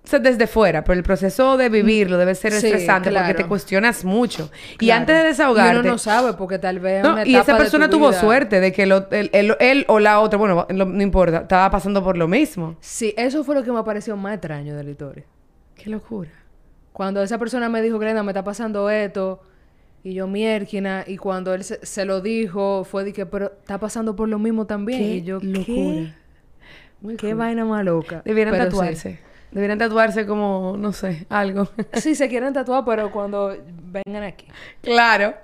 O sea, desde fuera, pero el proceso de vivirlo debe ser Sí, estresante porque te cuestionas mucho. Y antes de desahogarte... Y uno no sabe porque tal vez. No, una y esa persona tu tuvo vida- suerte de que lo- él, él- él o la otra, bueno, lo- no importa, estaba pasando por lo mismo. Sí, eso fue lo que me pareció más extraño de la historia. ¡Qué locura! Cuando esa persona me dijo, Glenda, me está pasando esto, y yo miérquina, y cuando él se, se lo dijo, fue de que, pero está pasando por lo mismo también. ¡Qué y yo, locura! ¿qué? Muy ¿Qué cool. vaina más loca? Debieran Pero sí. Debieran tatuarse como, no sé, algo. [laughs] Sí, se quieren tatuar, pero cuando vengan aquí. claro.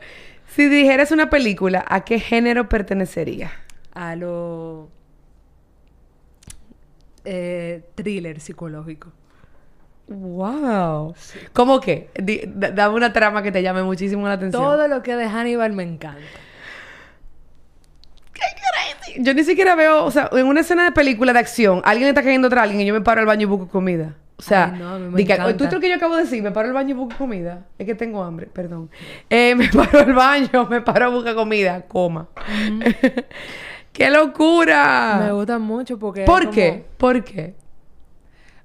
Si dijeras una película, ¿a qué género pertenecería? A lo... Eh, thriller psicológico. ¡Wow! ¿Cómo da- dame una trama que te llame muchísimo la atención. Todo lo que de Hannibal me encanta. Yo ni siquiera veo, o sea, en una escena de película de acción, alguien está cayendo atrás a alguien y yo me paro al baño y busco comida. O sea, Ay, no, me que-. ¿tú lo que yo acabo de decir? Me paro al baño y busco comida. Es que tengo hambre, perdón. Eh, [laughs] me paro al baño, me paro a buscar comida, coma. [laughs] ¡Qué locura! Me gusta mucho porque... ¿Por como- qué? ¿Por qué?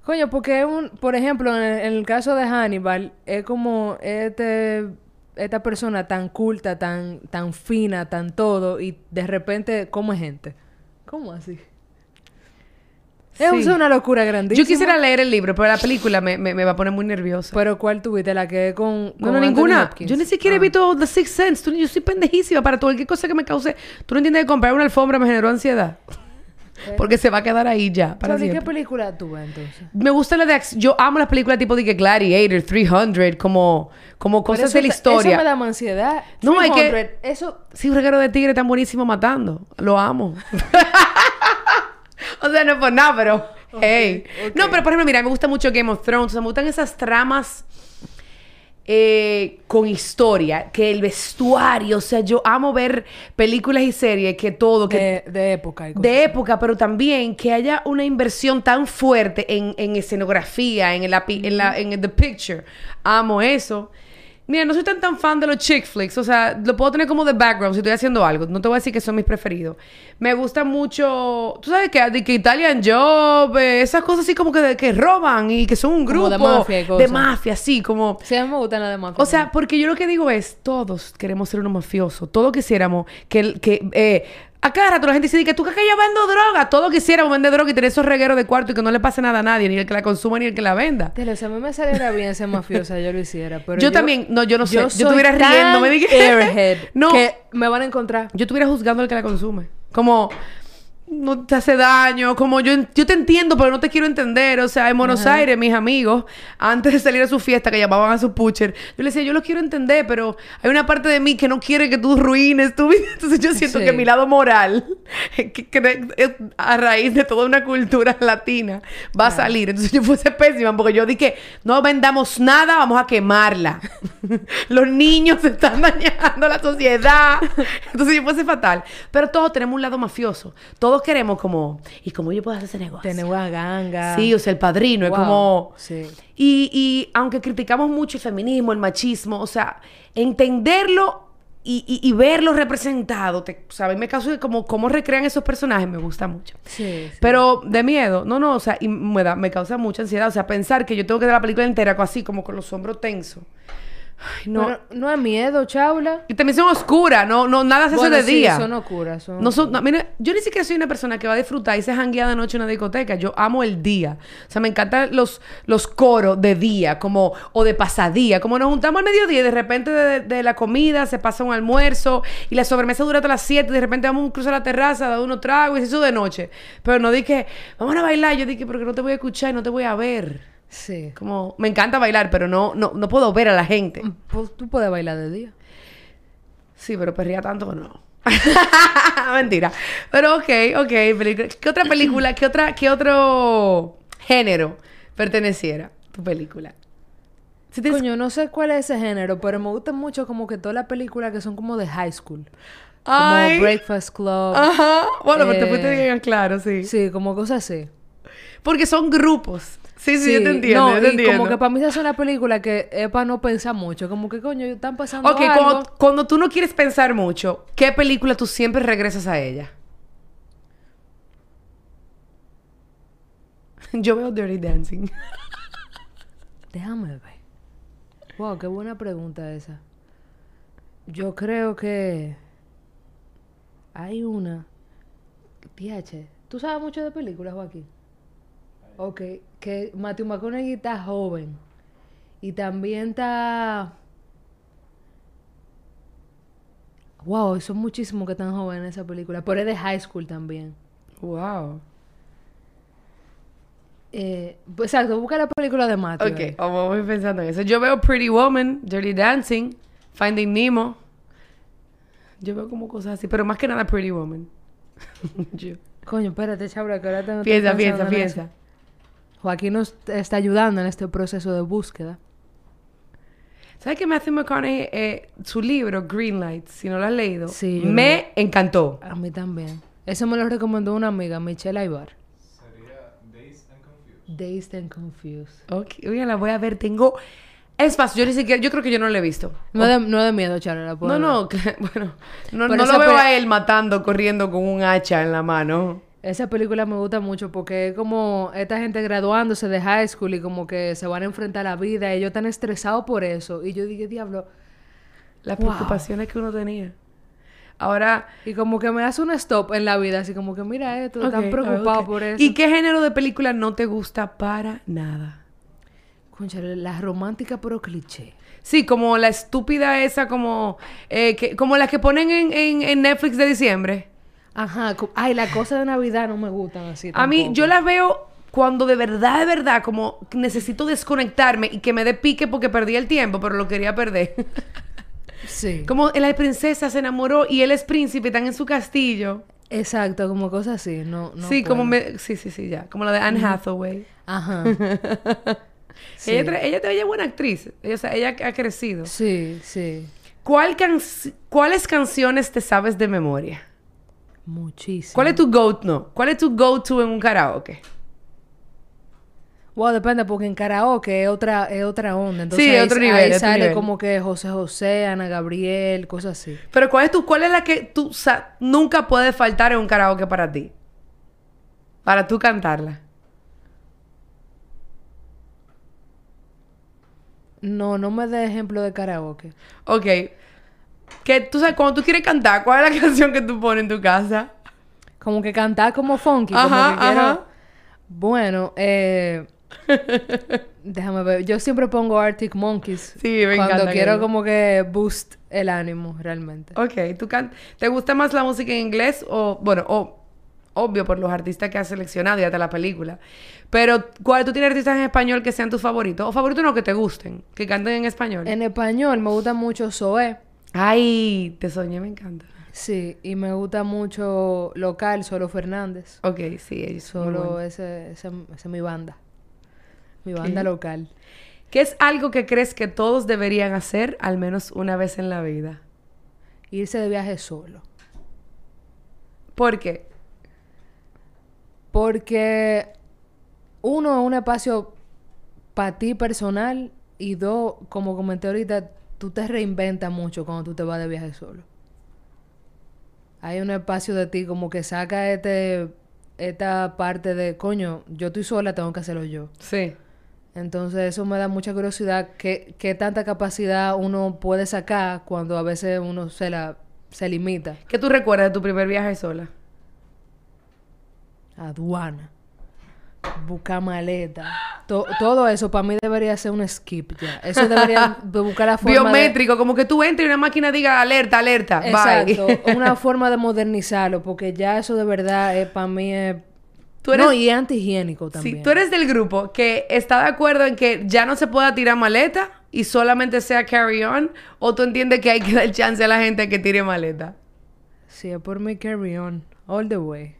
Coño, porque es un, por ejemplo, en el, en el caso de Hannibal, es como este, esta persona tan culta, tan, tan fina, tan todo, y de repente come gente. ¿Cómo así? Es Sí. una locura grandísima. Yo quisiera leer el libro, pero la película me, me- me va a poner muy nerviosa. Pero ¿cuál tuviste? La que es con, no, con no, Anthony ninguna. Yo ni siquiera he Ah. visto The Sixth Sense. Tú- yo soy pendejísima para todo. Cualquier cosa que me cause... Tú no entiendes que comprar una alfombra me generó ansiedad. Porque se va a quedar ahí ya, para ¿Sobre qué película tú ves entonces? Me gusta la de. Yo amo las películas tipo de que Gladiator, 300, como, como cosas de la historia. Eso me da más ansiedad. No, hay que- 300, Eso... Sí, un regalo de tigre tan buenísimo matando. Lo amo. [laughs] o sea, no es por nada, pero Hey. No, pero por ejemplo, mira, me gusta mucho Game of Thrones. O sea, me gustan esas tramas eh, con historia. Que el vestuario. O sea, yo amo ver películas y series que todo. Que, De, de época. y cosas de época, pero también que haya una inversión tan fuerte en, en escenografía, en, la, pi- en, la, en the picture. Amo eso. Mira, no soy tan tan fan de los chick flicks, o sea, lo puedo tener como de background si estoy haciendo algo. No te voy a decir que son mis preferidos. Me gusta mucho, tú sabes que, de que Italian Job, eh, esas cosas así como que, de- que roban y que son un grupo Como de mafia y de cosas. mafia, así como Sí, a mí me gustan las de mafia. o sea, porque yo lo que digo es, todos queremos ser unos mafiosos. Todos quisiéramos que... que eh, a cada rato la gente dice que tú crees que yo vendo droga. Todos quisiéramos vender droga y tener esos regueros de cuarto y que no le pase nada a nadie, ni el que la consuma ni el que la venda. Tele, si a mí me saliera bien ser mafiosa, yo lo hiciera. Pero Yo también- no, yo no sé. Yo estuviera riendo, me dije- [laughs] No. Que me van a encontrar. Yo estuviera juzgando al que la consume. Como... No te hace daño, como yo, yo te entiendo, pero no te quiero entender. O sea, en Buenos Aires, mis amigos, antes de salir a su fiesta, que llamaban a su pusher, yo le decía, yo lo quiero entender, pero hay una parte de mí que no quiere que tú ruines tu vida. [laughs] Entonces yo siento Sí. que mi lado moral, [laughs] que, que es a raíz de toda una cultura [laughs] latina, va a salir. Entonces yo fuese pésima, porque yo dije, no vendamos nada, vamos a quemarla. Los niños se están dañando la sociedad. Entonces yo fuese fatal. Pero todos tenemos un lado mafioso. Todos queremos como, ¿y cómo yo puedo hacer ese negocio? Tener una ganga. Sí, o sea, el padrino, es como... Sí. Y, y aunque criticamos mucho el feminismo, el machismo, o sea, entenderlo y, y- y verlo representado, te, ¿sabes? Me causa como cómo recrean esos personajes, me gusta mucho. Sí, sí. Pero de miedo, no, no, o sea, y me, da- me causa mucha ansiedad, o sea, pensar que yo tengo que dar la película entera así, como con los hombros tensos. Ay, no. Pero no es miedo, chaula. y también son oscuras, no, no, nada se hace Bueno, de sí, día. son oscuras. Son No son, no, mira, yo ni siquiera soy una persona que va a disfrutar y se janguea de noche en una discoteca. Yo amo el día. O sea, me encantan los, los coros de día, como, o de pasadía. Como nos juntamos al mediodía y de repente de, de la comida se pasa un almuerzo y la sobremesa dura hasta las 7 y de repente vamos a cruzar la terraza, dar unos tragos y eso de noche. Pero no dije, vamos a bailar. Yo dije, porque no te voy a escuchar y no te voy a ver. Sí. Como, me encanta bailar, pero no, no, no puedo ver a la gente. Pues tú puedes bailar de día. Sí, pero perría tanto que no. [laughs] Mentira. Pero ok, ok. ¿Qué otra película, qué otra, qué otro género perteneciera tu película? Si Coño, no sé cuál es ese género, pero me gustan mucho como que todas las películas que son como de high school. Ay. Como Breakfast Club. Ajá. Bueno, pero te fuiste Eh, bien claro, sí. Sí, como cosas así. Porque son grupos. Sí, sí, yo te entiendo, no, yo te y entiendo. como que para mí esa es una película que es para no pensar mucho. Como que, coño, están pasando Ok, algo. cuando, cuando tú no quieres pensar mucho, ¿qué película tú siempre regresas a ella? [laughs] Yo veo Dirty Dancing. Déjame ver. Wow, qué buena pregunta esa. Yo creo que hay una. PH, ¿tú sabes mucho de películas, Joaquín? Ok, que Matthew McConaughey está joven. Y también está. Wow, son muchísimos que están jóvenes en esa película. Pero es de high school también. Wow. Eh, pues, exacto, busca la película de Matthew. Ok, vamos voy pensando en eso. Yo veo Pretty Woman, Dirty Dancing, Finding Nemo. Yo veo como cosas así, pero más que nada Pretty Woman. [laughs] Yo- Coño, espérate, Chabra, que ahora tengo Piensa, piensa, eso. Joaquín nos está ayudando en este proceso de búsqueda. ¿Sabes que Matthew McConaughey, eh, su libro, Green Lights, si no lo has leído, Sí, me encantó? A mí también. Eso me lo recomendó una amiga, Michelle Aybar. Sería Dazed and Confused. Dazed and Confused. Ok, oye, la voy a ver. Tengo... Es fácil, yo ni siquiera... Yo creo que yo no lo he visto. No de, no de miedo, Chabra, la puedo No, ver. no, [laughs] que- bueno, no, no lo veo a él matando, corriendo con un hacha en la mano. Esa película me gusta mucho porque es como esta gente graduándose de high school y como que se van a enfrentar a la vida y ellos están estresados por eso. Y yo dije, diablo. Las Wow. preocupaciones que uno tenía. Ahora... Y como que me hace un stop en la vida, así como que mira esto, están ok, preocupados ok. por eso. ¿Y qué género de película no te gusta para nada? Cónchale, la romántica pero cliché. Sí, como la estúpida esa, como... eh, que, como las que ponen en, en, en Netflix de diciembre. Ajá, ay, las cosas de Navidad no me gustan así. A mí, tampoco. yo las veo cuando de verdad, de verdad, como necesito desconectarme y que me dé pique porque perdí el tiempo, pero lo quería perder. [laughs] Sí. como la princesa se enamoró y él es príncipe, están en su castillo. Exacto, como cosas así. No, no sí, como me... Sí, sí, sí, ya. Como la de Anne Hathaway. Ajá. [laughs] Sí. Ella, ella, ella es buena actriz. Ella, o sea, ella ha crecido. Sí, sí. ¿Cuál can- ¿Cuáles canciones te sabes de memoria? Muchísimo. ¿Cuál es tu go no? ¿Cuál es tu go-to en un karaoke? Wow, depende, porque en karaoke es otra, es otra onda. Entonces Sí, ahí, otro ahí nivel, otro sale nivel. como que José José, Ana Gabriel, cosas así. Pero ¿cuál es tu, cuál es la que tú nunca puede faltar en un karaoke para ti? Para tú cantarla. No, no me dé ejemplo de karaoke. Ok. Que tú sabes, cuando tú quieres cantar, ¿cuál es la [laughs] canción que tú pones en tu casa? Como que cantar como funky. como Ajá, que quiero- ajá. Bueno, eh... [laughs] déjame ver. Yo siempre pongo Arctic Monkeys. Sí, me Cuando encanta quiero como que boost el ánimo, realmente. Ok, ¿tú can- ¿te gusta más la música en inglés o, bueno, o, obvio por los artistas que has seleccionado y hasta la película? Pero, ¿cuál, ¿tú tienes artistas en español que sean tus favoritos? O favoritos no, que te gusten, que canten en español. En español me gusta mucho Zoé. Ay, te soñé, me encanta. Sí, y me gusta mucho local, Solo Fernández. Ok, sí, muy Solo buenos. ese, ese, esa es mi banda. Mi banda local. ¿Qué es algo que crees que todos deberían hacer al menos una vez en la vida? Irse de viaje solo. ¿Por qué? Porque uno es un espacio para ti personal y dos, como comenté ahorita, tú te reinventas mucho cuando tú te vas de viaje solo. Hay un espacio de ti como que saca este, esta parte de, coño, yo estoy sola, tengo que hacerlo yo. Sí. Entonces eso me da mucha curiosidad, ¿qué, qué tanta capacidad uno puede sacar cuando a veces uno se la se limita? ¿Qué tú recuerdas de tu primer viaje sola? aduana, buscar maleta, To- todo eso para mí debería ser un skip ya. Eso debería de buscar la forma Biométrico, como que tú entres y una máquina diga alerta, alerta, bye. Exacto, [laughs] una forma de modernizarlo, porque ya eso de verdad para mí es... Tú eres- No, y es antihigiénico también. Si tú eres del grupo que está de acuerdo en que ya no se pueda tirar maleta y solamente sea carry on, o tú entiendes que hay que dar chance a la gente que tire maleta. Sí, es por mi carry on, all the way.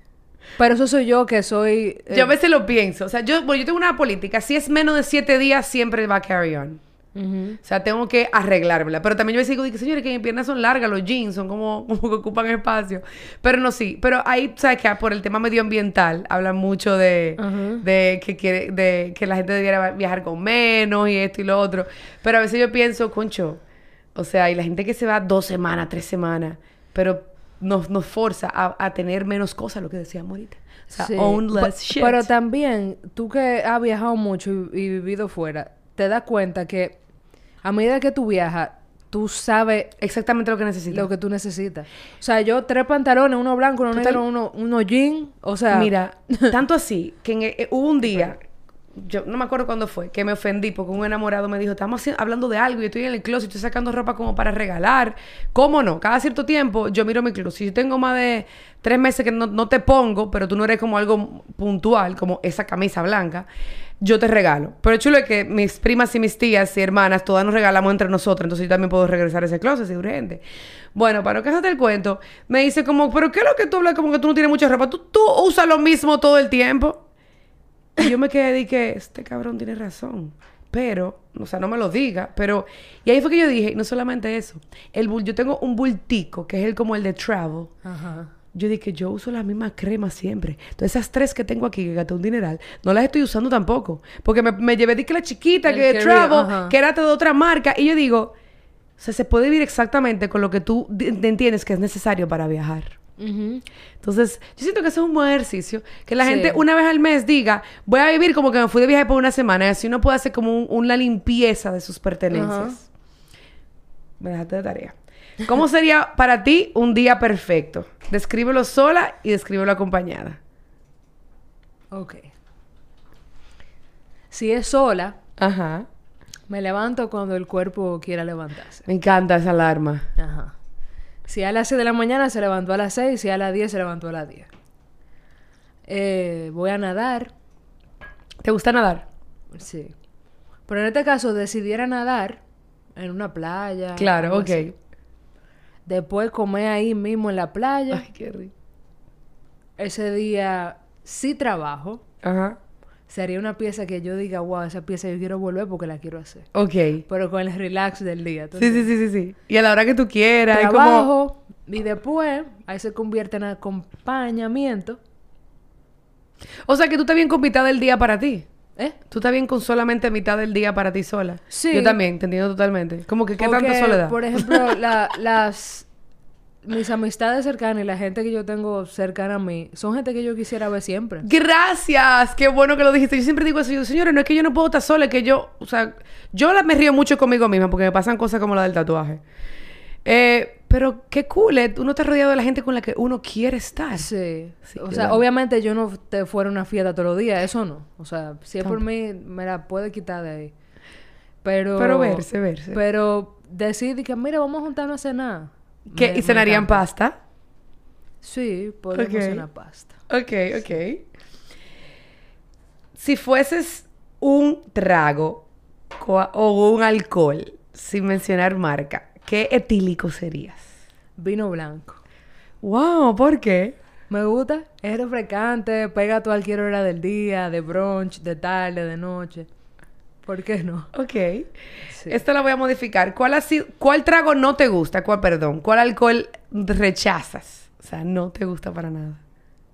Pero eso soy yo que soy... eh, Yo a veces lo pienso. O sea, yo, bueno, yo tengo una política. Si es menos de siete días, siempre va carry on. ujú. O sea, tengo que arreglármela. Pero también yo me digo, señores, que mis piernas son largas, los jeans son como, [laughs] como que ocupan espacio. Pero no, sí. Pero ahí, ¿sabes qué? Por el tema medioambiental, hablan mucho de, de, que quiere, de que la gente debiera viajar con menos y esto y lo otro. Pero a veces yo pienso, concho, o sea, y la gente que se va dos semanas, tres semanas, pero nos, nos forza a, a tener menos cosas, lo que decíamos ahorita. O sea, Sí. own less shit. Pero también, tú que has viajado mucho y, y vivido fuera, te das cuenta que a medida que tú viajas, tú sabes Exactamente lo que necesito. lo que tú necesitas. O sea, yo tres pantalones, uno blanco, uno negro, uno, uno jean, o sea... Mira, [laughs] tanto así que en- eh, hubo un día, yo no me acuerdo cuándo fue, que me ofendí porque un enamorado me dijo, estamos hablando de algo y estoy en el closet, estoy sacando ropa como para regalar. ¿Cómo no? Cada cierto tiempo yo miro mi closet. Si yo tengo más de tres meses que no, no te pongo, pero tú no eres como algo puntual, como esa camisa blanca, yo te regalo. Pero chulo es que mis primas y mis tías y hermanas, todas nos regalamos entre nosotras, entonces yo también puedo regresar a ese closet si es urgente. Bueno, para no casarte el cuento, me dice como, pero ¿qué es lo que tú hablas? Como que tú no tienes mucha ropa. ¿Tú, tú usas lo mismo todo el tiempo. Y yo me quedé y que este cabrón tiene razón. Pero, o sea, no me lo diga, pero... Y ahí fue que yo dije, y no solamente eso. El bul- yo tengo un bultico, que es el como el de travel. Ajá. Yo dije, yo uso la misma crema siempre. Entonces, esas tres que tengo aquí, que gasté un dineral, no las estoy usando tampoco. Porque me, me llevé de que la chiquita, El que de travel, ajá. que era de otra marca. Y yo digo, o sea, se puede vivir exactamente con lo que tú entiendes que es necesario para viajar. Entonces, yo siento que eso es un buen ejercicio. Que la Sí. gente una vez al mes diga, voy a vivir como que me fui de viaje por una semana. Y así uno puede hacer como un- una limpieza de sus pertenencias. Me dejaste de tarea. ¿Cómo sería para ti un día perfecto? Descríbelo sola y descríbelo acompañada. Ok. Si es sola, Ajá. me levanto cuando el cuerpo quiera levantarse. Me encanta esa alarma. Ajá. Si a las 6 de la mañana se levantó a las 6, si a las 10 se levantó a las 10. Eh, voy a nadar, ¿Te gusta nadar? sí. Pero en este caso decidiera nadar en una playa. Claro, ok. así. Después comer ahí mismo en la playa. Ay, qué rico. ese día sí trabajo, Ajá. Sería una pieza que yo diga, wow, esa pieza yo quiero volver porque la quiero hacer. Ok. Pero con el relax del día. ¿tú Sí, sí, sí, sí, sí. Y a la hora que tú quieras. como... Trabajo y después ahí se convierte en acompañamiento. O sea, que tú estás bien con mitad del día para ti. ¿Eh? Tú estás bien con solamente mitad del día para ti sola. Sí. Yo también, te entiendo totalmente. Como que qué Porque, tanta soledad. Por ejemplo, la- [laughs] las mis amistades cercanas y la gente que yo tengo cercana a mí son gente que yo quisiera ver siempre. Gracias, qué bueno que lo dijiste. Yo siempre digo eso, yo, señores, no es que yo no puedo estar sola, es que yo, o sea, yo la- me río mucho conmigo misma porque me pasan cosas como la del tatuaje. Eh, pero qué cool, eh, uno está rodeado de la gente con la que uno quiere estar. Sí. Sí, o sea, obviamente yo no te fuera a una fiesta todos los días, eso no. O sea, si es por mí, me la puede quitar de ahí. Pero... Pero verse, verse. Pero decir que, mira, vamos a juntarnos a cenar. ¿Qué? Me- ¿Y cenarían pasta? Sí, podemos Ok. cenar pasta. Ok, ok. Si fueses un trago o un alcohol, sin mencionar marca, ¿qué etílico serías? Vino blanco. Wow, ¿por qué? Me gusta, es refrescante, pega a cualquier hora del día, de brunch, de tarde, de noche. ¿Por qué no? Ok. Sí. Esto la voy a modificar. ¿Cuál, ha sido, ¿Cuál trago no te gusta? ¿Cuál, perdón? ¿Cuál alcohol rechazas? O sea, no te gusta para nada.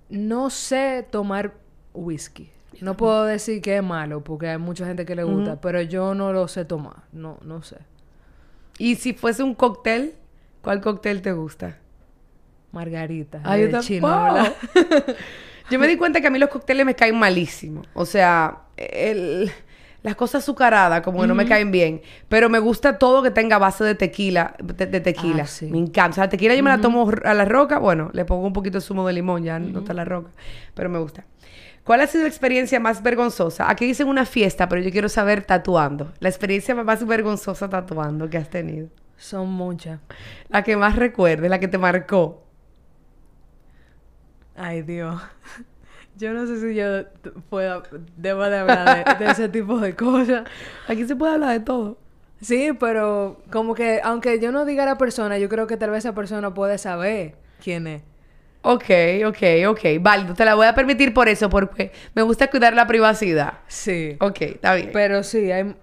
No sé tomar whisky. No puedo decir que es malo, porque hay mucha gente que le gusta, pero yo no lo sé tomar. No, no sé. Y si fuese un cóctel, ¿cuál cóctel te gusta? Margarita. Ah, yo de chinola. [laughs] ¡Wow! yo me di cuenta que a mí los cócteles me caen malísimo. O sea, el- las cosas azucaradas como que no me caen bien. Pero me gusta todo que tenga base de tequila. De, de tequila. Ah, sí. Me encanta. O sea, la tequila yo me la tomo a la roca. Bueno, le pongo un poquito de zumo de limón. Ya no está la roca. Pero me gusta. ¿Cuál ha sido la experiencia más vergonzosa? Aquí dicen una fiesta, pero yo quiero saber tatuando. La experiencia más vergonzosa tatuando que has tenido. Son muchas. La que más recuerdes, la que te marcó. Ay, Dios. [laughs] Yo no sé si yo pueda, debo de hablar de, de ese [laughs] tipo de cosas. Aquí se puede hablar de todo. Sí, pero como que, aunque yo no diga la persona, yo creo que tal vez esa persona puede saber quién es. Ok, ok, ok. Válido. Te la voy a permitir por eso, porque me gusta cuidar la privacidad. Sí. Ok, está bien. Pero sí, hay,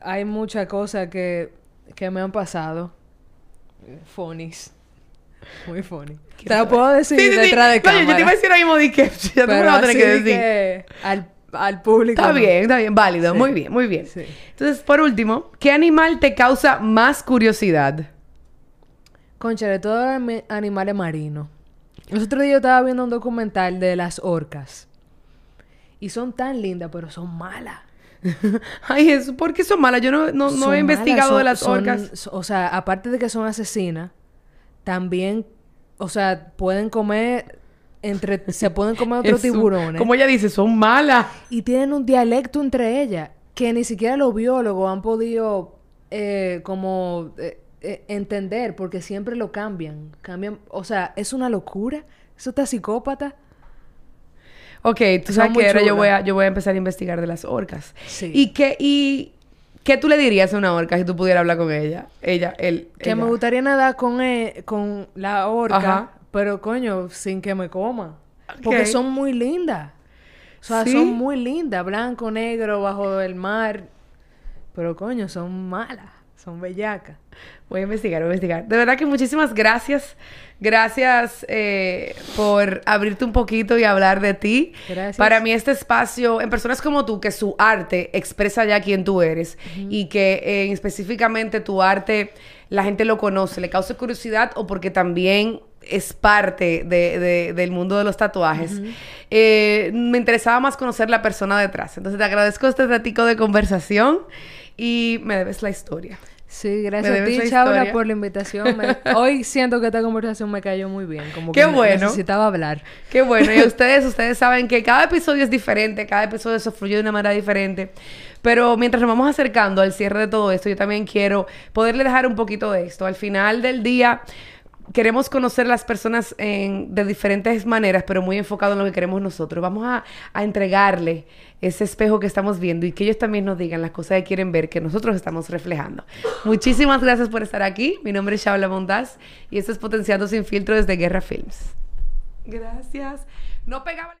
hay muchas cosas que, que me han pasado. Funnies. Muy funny. Te lo puedo decir Sí, sí, sí. detrás de cámara. yo te iba a decir ahora mismo de que [laughs] ya tú me lo vas a tener que de decir. que al, al público. Está no. bien, está bien. Válido. Muy bien, muy bien. Entonces, por último, ¿qué animal te causa más curiosidad? Concha, de todos los animales marinos. El otro día yo estaba viendo un documental de las orcas. Y son tan lindas, pero son malas. [laughs] Ay, eso, ¿por qué son malas? Yo no, no, he investigado de las orcas. son- o sea, aparte de que son asesinas, también, o sea, pueden comer entre, se pueden comer [laughs] otros tiburones. Como ella dice, son malas. Y tienen un dialecto entre ellas que ni siquiera los biólogos han podido eh, como eh, eh, entender porque siempre lo cambian. Cambian, o sea, es una locura. Eso está psicópata. Ok, tú sabes que ahora yo voy, a, yo voy a empezar a investigar de las orcas. Sí. ¿Y qué, y qué tú le dirías a una orca si tú pudieras hablar con ella? Ella, él. Que ella. me gustaría nadar con, eh, con la orca, Ajá. pero coño, sin que me coma. Porque son muy lindas. O sea, ¿Sí? son muy lindas. Blanco, negro, bajo el mar. Pero coño, son malas. Son bellacas. Voy a investigar, voy a investigar. De verdad que muchísimas gracias. Gracias eh, por abrirte un poquito y hablar de ti. Gracias. Para mí este espacio, en personas como tú, que su arte expresa ya quién tú eres y que eh, específicamente tu arte la gente lo conoce, le causa curiosidad o porque también es parte de- de- del mundo de los tatuajes. Eh, me interesaba más conocer la persona detrás. Entonces te agradezco este ratico de conversación y me debes la historia. Sí, gracias a ti, historia. por la invitación. Me- [laughs] Hoy siento que esta conversación me cayó muy bien. Como Qué que ne- bueno. necesitaba hablar. Qué bueno. Y [laughs] ustedes, ustedes saben que cada episodio es diferente, cada episodio se fluye de una manera diferente. Pero mientras nos vamos acercando al cierre de todo esto, yo también quiero poderle dejar un poquito de esto. Al final del día, queremos conocer las personas de diferentes maneras, pero muy enfocado en lo que queremos nosotros. Vamos a, a entregarle ese espejo que estamos viendo y que ellos también nos digan las cosas que quieren ver, que nosotros estamos reflejando. Muchísimas gracias por estar aquí. Mi nombre es Shaula Montaz y esto es Potenciando Sin Filtro desde Guerra Films. Gracias. No pegaba.